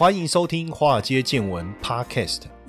欢迎收听《华尔街见闻》Podcast。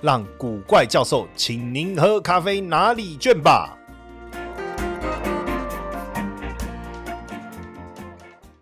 让古怪教授请您喝咖啡拿礼券吧。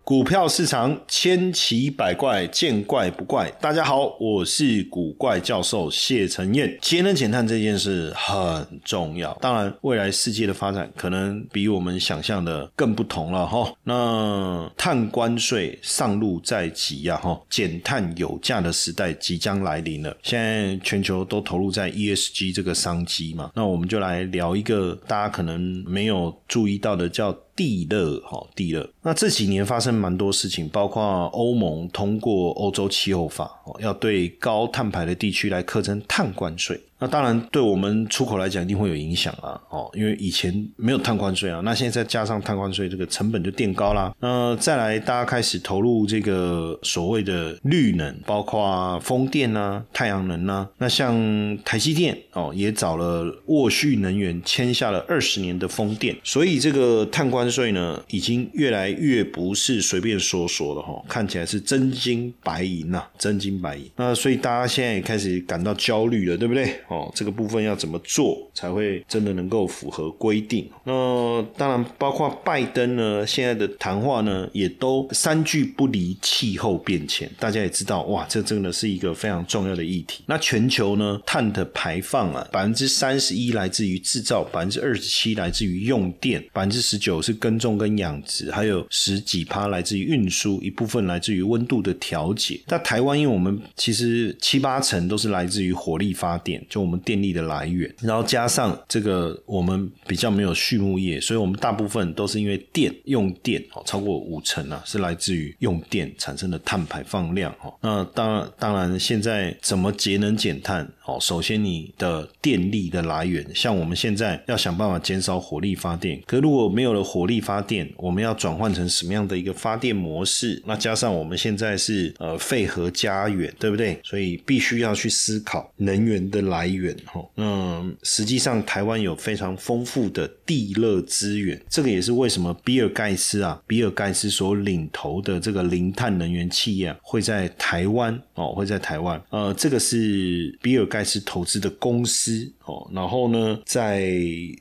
股票市场千奇百怪，见怪不怪。大家好，我是古怪教授谢承彦。节能减碳这件事很重要，当然未来世界的发展可能比我们想象的更不同了哈。那碳关税上路在即呀哈，减碳有价的时代即将来临了。现在全球都投入在 ESG 这个商机嘛，那我们就来聊一个大家可能没有注意到的叫。地热，哈，地热。那这几年发生蛮多事情，包括欧盟通过欧洲气候法，要对高碳排的地区来课征碳关税。那当然，对我们出口来讲，一定会有影响啊！哦，因为以前没有碳关税啊，那现在再加上碳关税，这个成本就垫高啦。那再来，大家开始投入这个所谓的绿能，包括风电啊、太阳能啊。那像台积电哦，也找了沃旭能源签下了二十年的风电，所以这个碳关税呢，已经越来越不是随便说说的哈，看起来是真金白银呐，真金白银。那所以大家现在也开始感到焦虑了，对不对？哦，这个部分要怎么做才会真的能够符合规定？那当然包括拜登呢，现在的谈话呢，也都三句不离气候变迁。大家也知道，哇，这真的是一个非常重要的议题。那全球呢，碳的排放啊，百分之三十一来自于制造，百分之二十七来自于用电，百分之十九是耕种跟养殖，还有十几趴来自于运输，一部分来自于温度的调节。那台湾，因为我们其实七八成都是来自于火力发电。我们电力的来源，然后加上这个我们比较没有畜牧业，所以我们大部分都是因为电用电哦，超过五成啊是来自于用电产生的碳排放量哦。那当，当然现在怎么节能减碳哦？首先你的电力的来源，像我们现在要想办法减少火力发电，可如果没有了火力发电，我们要转换成什么样的一个发电模式？那加上我们现在是呃废核家园，对不对？所以必须要去思考能源的来。来源哈，那实际上台湾有非常丰富的地热资源，这个也是为什么比尔盖茨啊，比尔盖茨所领头的这个零碳能源企业会在台湾哦，会在台湾，呃，这个是比尔盖茨投资的公司。哦，然后呢，在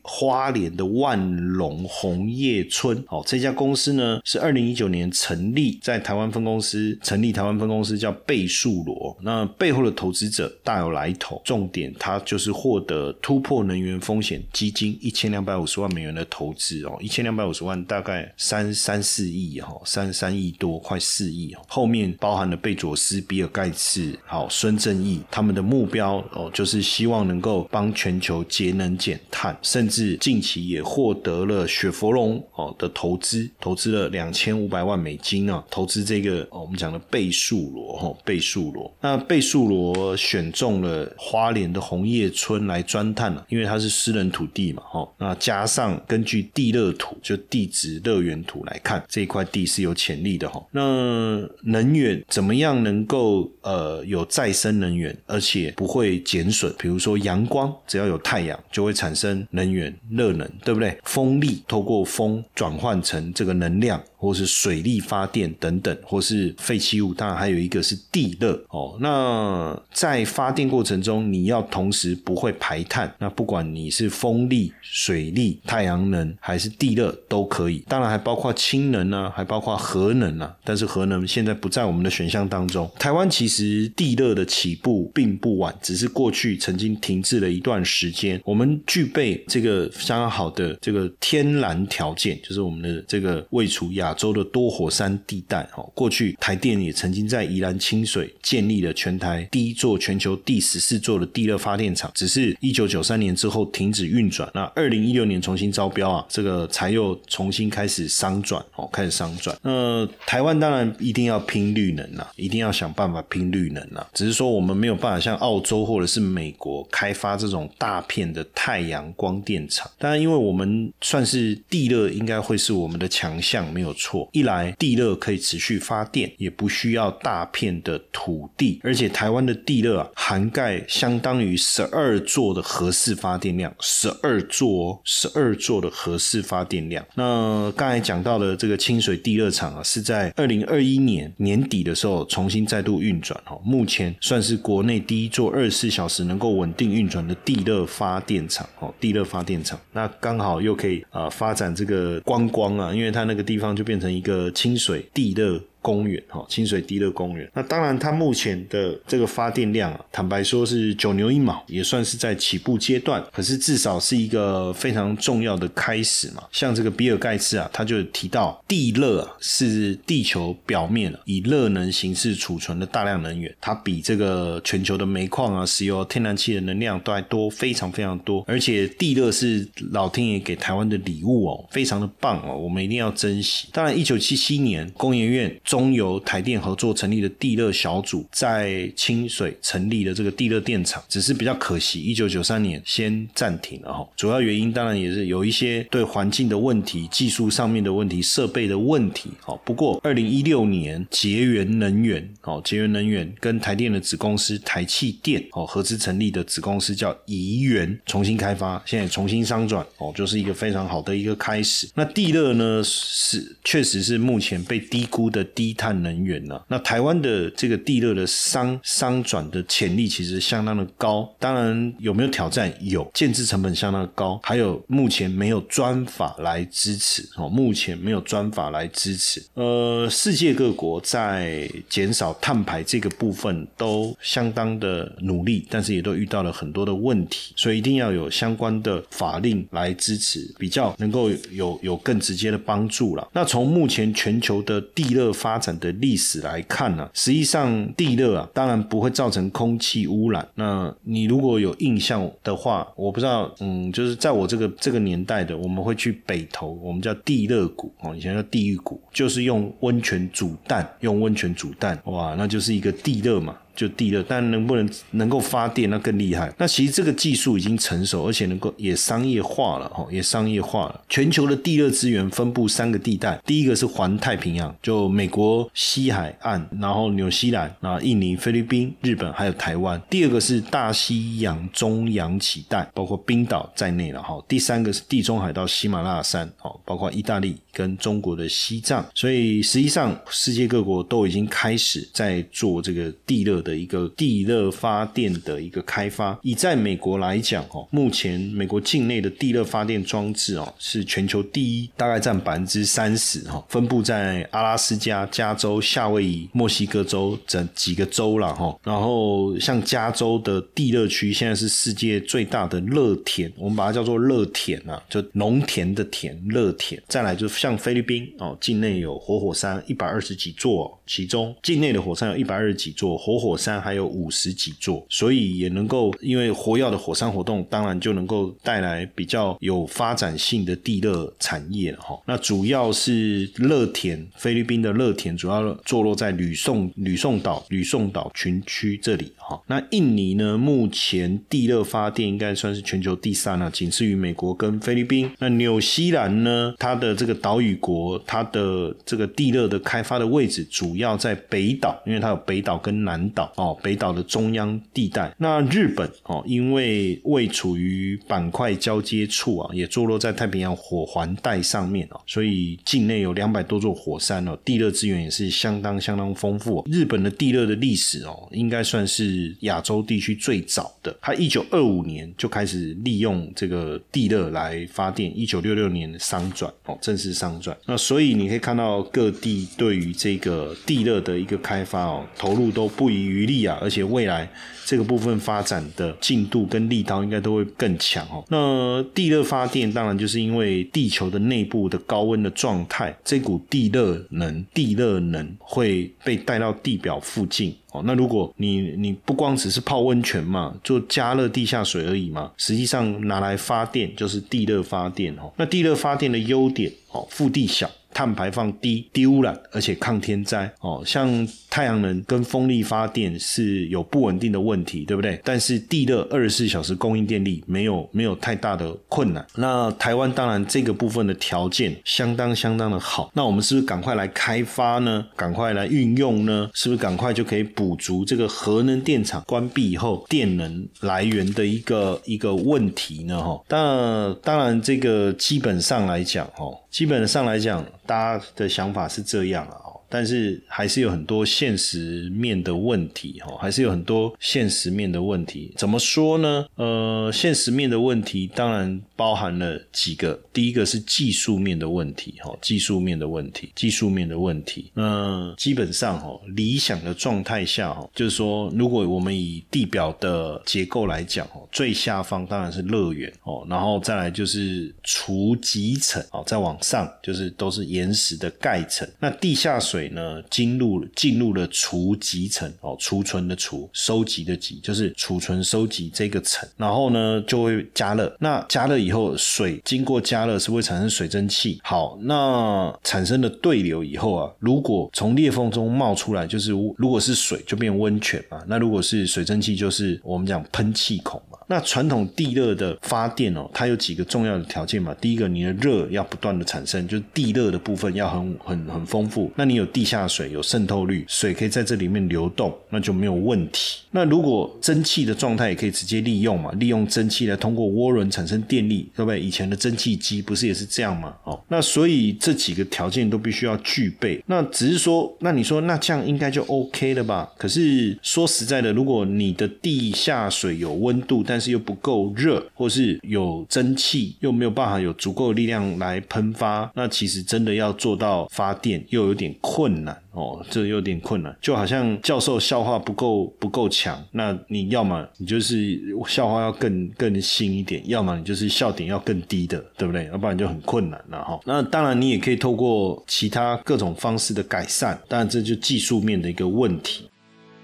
花莲的万隆红叶村，哦，这家公司呢是二零一九年成立，在台湾分公司成立台湾分公司叫倍数罗，那背后的投资者大有来头，重点它就是获得突破能源风险基金一千两百五十万美元的投资哦，一千两百五十万大概三三四亿哈，三三亿多，快四亿哦，后面包含了贝佐斯、比尔盖茨、好孙正义，他们的目标哦，就是希望能够帮。全球节能减碳，甚至近期也获得了雪佛龙哦的投资，投资了两千五百万美金啊，投资这个我们讲的倍数罗哈倍数罗。那倍数罗选中了花莲的红叶村来钻探了，因为它是私人土地嘛哈。那加上根据地热图就地质乐园图来看，这一块地是有潜力的哈。那能源怎么样能够呃有再生能源，而且不会减损？比如说阳光。只要有太阳，就会产生能源、热能，对不对？风力透过风转换成这个能量。或是水力发电等等，或是废弃物，当然还有一个是地热哦。那在发电过程中，你要同时不会排碳。那不管你是风力、水力、太阳能还是地热都可以，当然还包括氢能啊，还包括核能啊。但是核能现在不在我们的选项当中。台湾其实地热的起步并不晚，只是过去曾经停滞了一段时间。我们具备这个相当好的这个天然条件，就是我们的这个未除亚。洲的多火山地带。哦，过去台电也曾经在宜兰清水建立了全台第一座、全球第十四座的地热发电厂，只是一九九三年之后停止运转。那二零一六年重新招标啊，这个才又重新开始商转哦，开始商转。那台湾当然一定要拼绿能啊，一定要想办法拼绿能啊。只是说我们没有办法像澳洲或者是美国开发这种大片的太阳光电厂。当然，因为我们算是地热，应该会是我们的强项，没有错。一来地热可以持续发电，也不需要大片的土地，而且台湾的地热啊，涵盖相当于十二座的核四发电量，十二座，十二座的核四发电量。那刚才讲到的这个清水地热厂啊，是在二零二一年年底的时候重新再度运转哦，目前算是国内第一座二十四小时能够稳定运转的地热发电厂哦，地热发电厂。那刚好又可以啊发展这个观光啊，因为它那个地方就变成一个清水地热。公园哈，清水地热公园。那当然，它目前的这个发电量啊，坦白说是九牛一毛，也算是在起步阶段。可是至少是一个非常重要的开始嘛。像这个比尔盖茨啊，他就提到地热啊是地球表面以热能形式储存的大量能源，它比这个全球的煤矿啊、石油、天然气的能量都还多，非常非常多。而且地热是老天爷给台湾的礼物哦，非常的棒哦，我们一定要珍惜。当然，一九七七年工研院。中油台电合作成立的地热小组，在清水成立的这个地热电厂，只是比较可惜，一九九三年先暂停了哈。主要原因当然也是有一些对环境的问题、技术上面的问题、设备的问题。好，不过二零一六年节源能源，哦，节源能源跟台电的子公司台气电，哦，合资成立的子公司叫宜源，重新开发，现在重新商转，哦，就是一个非常好的一个开始。那地热呢，是确实是目前被低估的低。低碳能源呢？那台湾的这个地热的商商转的潜力其实相当的高。当然有没有挑战？有，建制成本相当的高，还有目前没有专法来支持哦。目前没有专法来支持。呃，世界各国在减少碳排这个部分都相当的努力，但是也都遇到了很多的问题，所以一定要有相关的法令来支持，比较能够有有更直接的帮助了。那从目前全球的地热发发展的历史来看呢，实际上地热啊，当然不会造成空气污染。那你如果有印象的话，我不知道，嗯，就是在我这个这个年代的，我们会去北投，我们叫地热谷哦，以前叫地狱谷，就是用温泉煮蛋，用温泉煮蛋，哇，那就是一个地热嘛。就地热，但能不能能够发电，那更厉害。那其实这个技术已经成熟，而且能够也商业化了，哈，也商业化了。全球的地热资源分布三个地带，第一个是环太平洋，就美国西海岸，然后纽西兰然后、印尼、菲律宾、日本还有台湾。第二个是大西洋中洋起带，包括冰岛在内了，哈。第三个是地中海到喜马拉雅山，哦，包括意大利跟中国的西藏。所以实际上世界各国都已经开始在做这个地热。的一个地热发电的一个开发，以在美国来讲哦，目前美国境内的地热发电装置哦是全球第一，大概占百分之三十哈，分布在阿拉斯加、加州、夏威夷、墨西哥州整几个州了哈。然后像加州的地热区现在是世界最大的热田，我们把它叫做热田啊，就农田的田，热田。再来就像菲律宾哦，境内有活火山一百二十几座，其中境内的火山有一百二十几座，活火。山还有五十几座，所以也能够因为活跃的火山活动，当然就能够带来比较有发展性的地热产业哈。那主要是热田，菲律宾的热田主要坐落在吕宋吕宋岛吕宋岛群区这里哈。那印尼呢，目前地热发电应该算是全球第三了，仅次于美国跟菲律宾。那纽西兰呢，它的这个岛屿国，它的这个地热的开发的位置主要在北岛，因为它有北岛跟南岛。哦，北岛的中央地带。那日本哦，因为位处于板块交接处啊，也坐落在太平洋火环带上面哦，所以境内有两百多座火山哦，地热资源也是相当相当丰富。日本的地热的历史哦，应该算是是亚洲地区最早的。它一九二五年就开始利用这个地热来发电，一九六六年商转哦，正式商转。那所以你可以看到各地对于这个地热的一个开发哦，投入都不遗余力啊，而且未来这个部分发展的进度跟力道应该都会更强哦。那地热发电当然就是因为地球的内部的高温的状态，这股地热能、地热能会被带到地表附近哦。那如果你你不光只是泡温泉嘛，做加热地下水而已嘛，实际上拿来发电就是地热发电哦。那地热发电的优点哦，腹地小。碳排放低、低污染，而且抗天灾哦。像太阳能跟风力发电是有不稳定的问题，对不对？但是地热二十四小时供应电力没有没有太大的困难。那台湾当然这个部分的条件相当相当的好。那我们是不是赶快来开发呢？赶快来运用呢？是不是赶快就可以补足这个核能电厂关闭以后电能来源的一个一个问题呢？哈，那当然这个基本上来讲，哈。基本上来讲，大家的想法是这样啊。但是还是有很多现实面的问题哈，还是有很多现实面的问题。怎么说呢？呃，现实面的问题当然包含了几个。第一个是技术面的问题哈，技术面的问题，技术面的问题。那基本上哈，理想的状态下哈，就是说，如果我们以地表的结构来讲哦，最下方当然是乐园哦，然后再来就是除积层哦，再往上就是都是岩石的盖层。那地下水。水呢进入进入了储集层哦，储存的储，收集的集，就是储存收集这个层，然后呢就会加热。那加热以后，水经过加热是会产生水蒸气。好，那产生的对流以后啊，如果从裂缝中冒出来，就是如果是水就变温泉嘛。那如果是水蒸气，就是我们讲喷气孔嘛。那传统地热的发电哦，它有几个重要的条件嘛。第一个，你的热要不断的产生，就是地热的部分要很很很丰富。那你有地下水，有渗透率，水可以在这里面流动，那就没有问题。那如果蒸汽的状态也可以直接利用嘛，利用蒸汽来通过涡轮产生电力，对不对？以前的蒸汽机不是也是这样吗？哦，那所以这几个条件都必须要具备。那只是说，那你说那这样应该就 OK 了吧？可是说实在的，如果你的地下水有温度，但但是又不够热，或是有蒸汽，又没有办法有足够的力量来喷发，那其实真的要做到发电又有点困难哦，这有点困难。就好像教授笑话不够不够强，那你要么你就是笑话要更更新一点，要么你就是笑点要更低的，对不对？要不然就很困难了哈。那当然你也可以透过其他各种方式的改善，当然这就技术面的一个问题。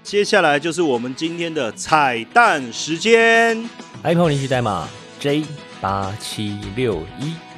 接下来就是我们今天的彩蛋时间，iPhone 领取代码 J 八七六一。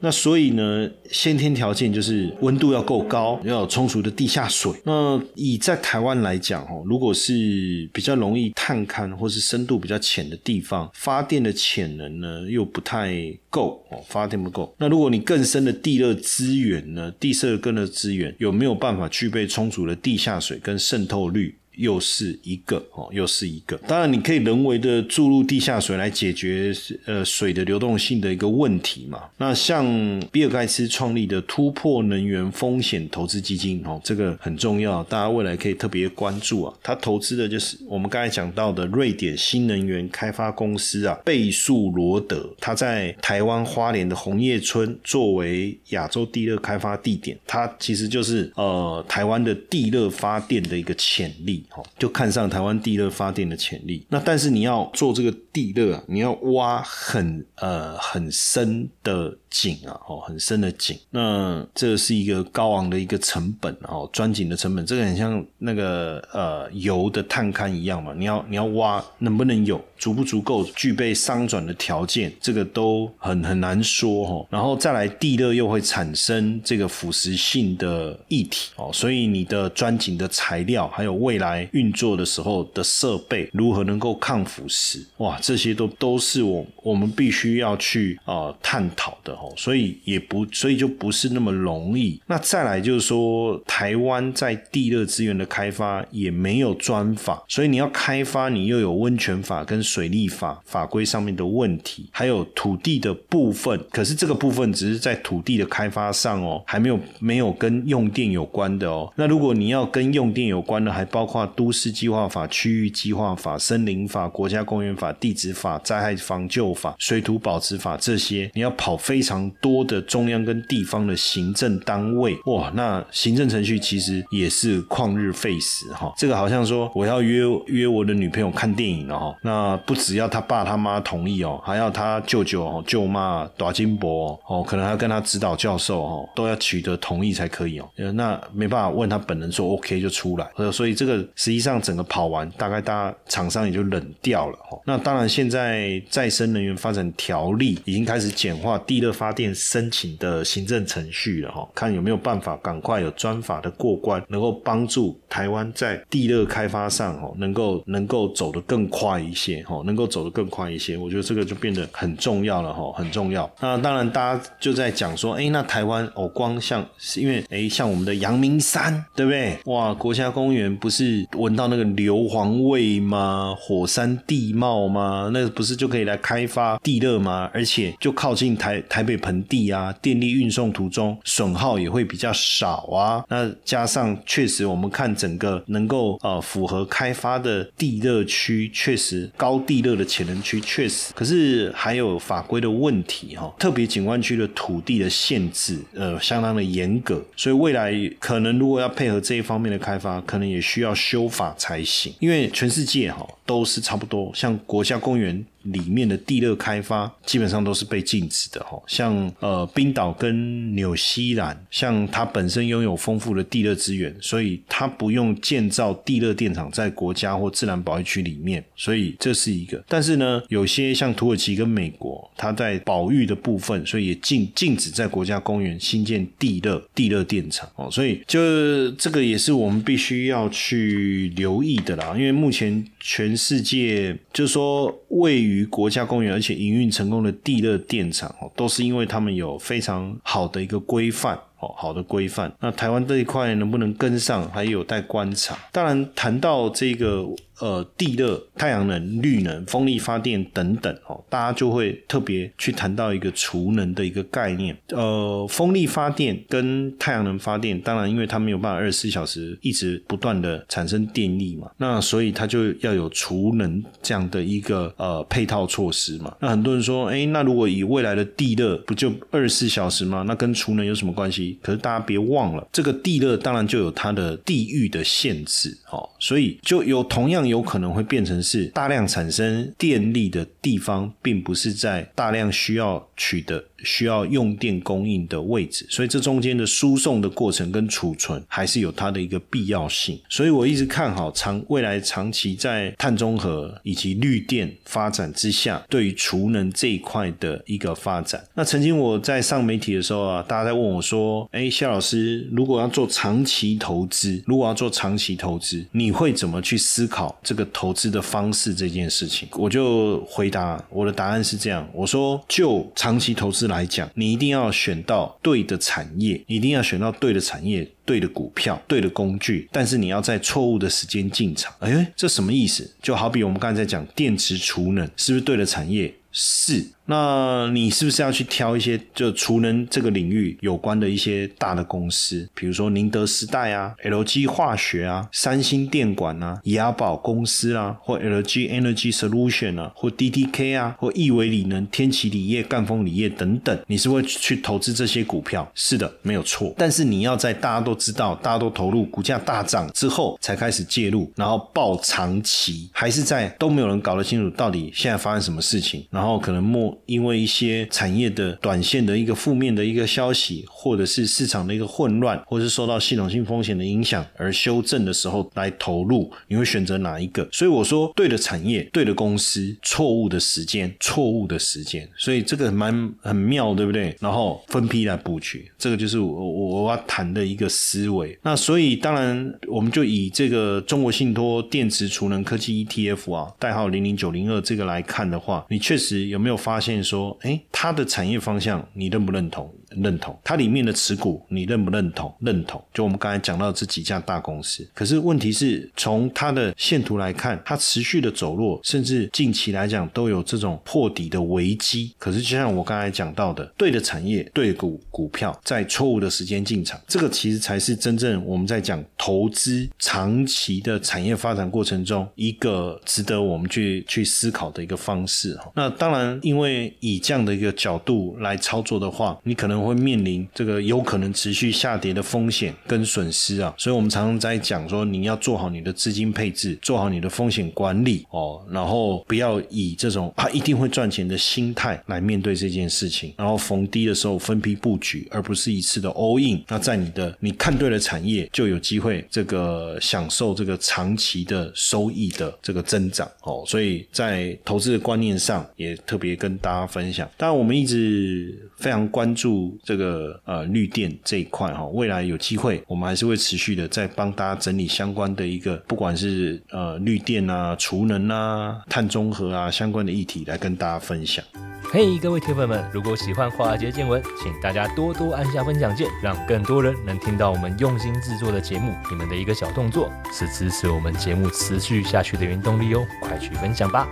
那所以呢，先天条件就是温度要够高，要有充足的地下水。那以在台湾来讲，哦，如果是比较容易探勘或是深度比较浅的地方，发电的潜能呢又不太够哦，发电不够。那如果你更深的地热资源呢，地热更的资源有没有办法具备充足的地下水跟渗透率？又是一个哦，又是一个。当然，你可以人为的注入地下水来解决呃水的流动性的一个问题嘛。那像比尔盖茨创立的突破能源风险投资基金哦，这个很重要，大家未来可以特别关注啊。他投资的就是我们刚才讲到的瑞典新能源开发公司啊，倍数罗德。他在台湾花莲的红叶村作为亚洲地热开发地点，它其实就是呃台湾的地热发电的一个潜力。就看上台湾地热发电的潜力。那但是你要做这个地热，你要挖很呃很深的井啊，哦，很深的井。那这是一个高昂的一个成本哦，钻井的成本，这个很像那个呃油的探勘一样嘛。你要你要挖，能不能有足不足够具备商转的条件，这个都很很难说哈。然后再来地热又会产生这个腐蚀性的液体哦，所以你的钻井的材料还有未来。运作的时候的设备如何能够抗腐蚀？哇，这些都都是我我们必须要去啊探讨的哦。所以也不，所以就不是那么容易。那再来就是说，台湾在地热资源的开发也没有专法，所以你要开发，你又有温泉法跟水利法法规上面的问题，还有土地的部分。可是这个部分只是在土地的开发上哦，还没有没有跟用电有关的哦。那如果你要跟用电有关的，还包括都市计划法、区域计划法、森林法、国家公园法、地质法、灾害防救法、水土保持法这些，你要跑非常常多的中央跟地方的行政单位哇，那行政程序其实也是旷日费时哈。这个好像说我要约约我的女朋友看电影了哈，那不只要他爸他妈同意哦，还要他舅舅哦舅妈、大金伯哦，可能还要跟他指导教授哦，都要取得同意才可以哦。那没办法问他本人说 OK 就出来，所以这个实际上整个跑完，大概大家厂商也就冷掉了哈。那当然现在再生能源发展条例已经开始简化地热发电申请的行政程序了哈，看有没有办法赶快有专法的过关，能够帮助台湾在地热开发上哦，能够能够走得更快一些哈，能够走得更快一些，我觉得这个就变得很重要了哈，很重要。那当然大家就在讲说，哎，那台湾哦，光像是因为哎，像我们的阳明山，对不对？哇，国家公园不是闻到那个硫磺味吗？火山地貌吗？那不是就可以来开发地热吗？而且就靠近台台北盆地啊，电力运送途中损耗也会比较少啊。那加上确实我们看整个能够呃符合开发的地热区，确实高地热的潜能区确实，可是还有法规的问题哈，特别景观区的土地的限制呃相当的严格，所以未来可能如果要配合这一方面的开发，可能也需要修法才行，因为全世界哈都是差不多，像国家公园。里面的地热开发基本上都是被禁止的哈，像呃冰岛跟纽西兰，像它本身拥有丰富的地热资源，所以它不用建造地热电厂在国家或自然保育区里面，所以这是一个。但是呢，有些像土耳其跟美国，它在保育的部分，所以也禁禁止在国家公园新建地热地热电厂哦，所以就这个也是我们必须要去留意的啦，因为目前全世界就是说位于于国家公园，而且营运成功的地热电厂哦，都是因为他们有非常好的一个规范哦，好的规范。那台湾这一块能不能跟上，还有待观察。当然，谈到这个。呃，地热、太阳能、绿能、风力发电等等，哦，大家就会特别去谈到一个储能的一个概念。呃，风力发电跟太阳能发电，当然，因为它没有办法二十四小时一直不断的产生电力嘛，那所以它就要有储能这样的一个呃配套措施嘛。那很多人说，哎，那如果以未来的地热，不就二十四小时吗？那跟储能有什么关系？可是大家别忘了，这个地热当然就有它的地域的限制，哦，所以就有同样。有可能会变成是大量产生电力的地方，并不是在大量需要取得。需要用电供应的位置，所以这中间的输送的过程跟储存还是有它的一个必要性。所以我一直看好长未来长期在碳中和以及绿电发展之下，对于储能这一块的一个发展。那曾经我在上媒体的时候啊，大家在问我说：“哎，谢老师，如果要做长期投资，如果要做长期投资，你会怎么去思考这个投资的方式这件事情？”我就回答我的答案是这样：我说，就长期投资。来讲，你一定要选到对的产业，一定要选到对的产业、对的股票、对的工具，但是你要在错误的时间进场。哎，这什么意思？就好比我们刚才在讲电池储能，是不是对的产业？是。那你是不是要去挑一些就储能这个领域有关的一些大的公司，比如说宁德时代啊、LG 化学啊、三星电管啊、雅宝公司啊，或 LG Energy Solution 啊，或 DTK 啊，或亿维锂能、天齐锂业、赣锋锂业等等，你是会去投资这些股票？是的，没有错。但是你要在大家都知道、大家都投入、股价大涨之后才开始介入，然后抱长期，还是在都没有人搞得清楚到底现在发生什么事情，然后可能末因为一些产业的短线的一个负面的一个消息，或者是市场的一个混乱，或者是受到系统性风险的影响而修正的时候来投入，你会选择哪一个？所以我说，对的产业、对的公司，错误的时间、错误的时间，所以这个蛮很妙，对不对？然后分批来布局，这个就是我我我要谈的一个思维。那所以当然，我们就以这个中国信托电池储能科技 ETF 啊，代号零零九零二这个来看的话，你确实有没有发？发现说，哎，他的产业方向你认不认同？认同。它里面的持股你认不认同？认同。就我们刚才讲到这几家大公司，可是问题是从它的线图来看，它持续的走弱，甚至近期来讲都有这种破底的危机。可是就像我刚才讲到的，对的产业、对股股票，在错误的时间进场，这个其实才是真正我们在讲投资长期的产业发展过程中一个值得我们去去思考的一个方式。那当然，因为以这样的一个角度来操作的话，你可能会面临这个有可能持续下跌的风险跟损失啊。所以我们常常在讲说，你要做好你的资金配置，做好你的风险管理哦，然后不要以这种啊一定会赚钱的心态来面对这件事情，然后逢低的时候分批布局，而不是一次的 all in。那在你的你看对了产业，就有机会这个享受这个长期的收益的这个增长哦。所以在投资的观念上，也特别跟大家分享。当然，我们一直非常关注这个呃绿电这一块哈，未来有机会，我们还是会持续的在帮大家整理相关的一个，不管是呃绿电啊、储能啊、碳中和啊相关的议题来跟大家分享。嘿，各位铁粉们，如果喜欢华尔街见闻，请大家多多按下分享键，让更多人能听到我们用心制作的节目。你们的一个小动作，是支持我们节目持续下去的原动力哦，快去分享吧！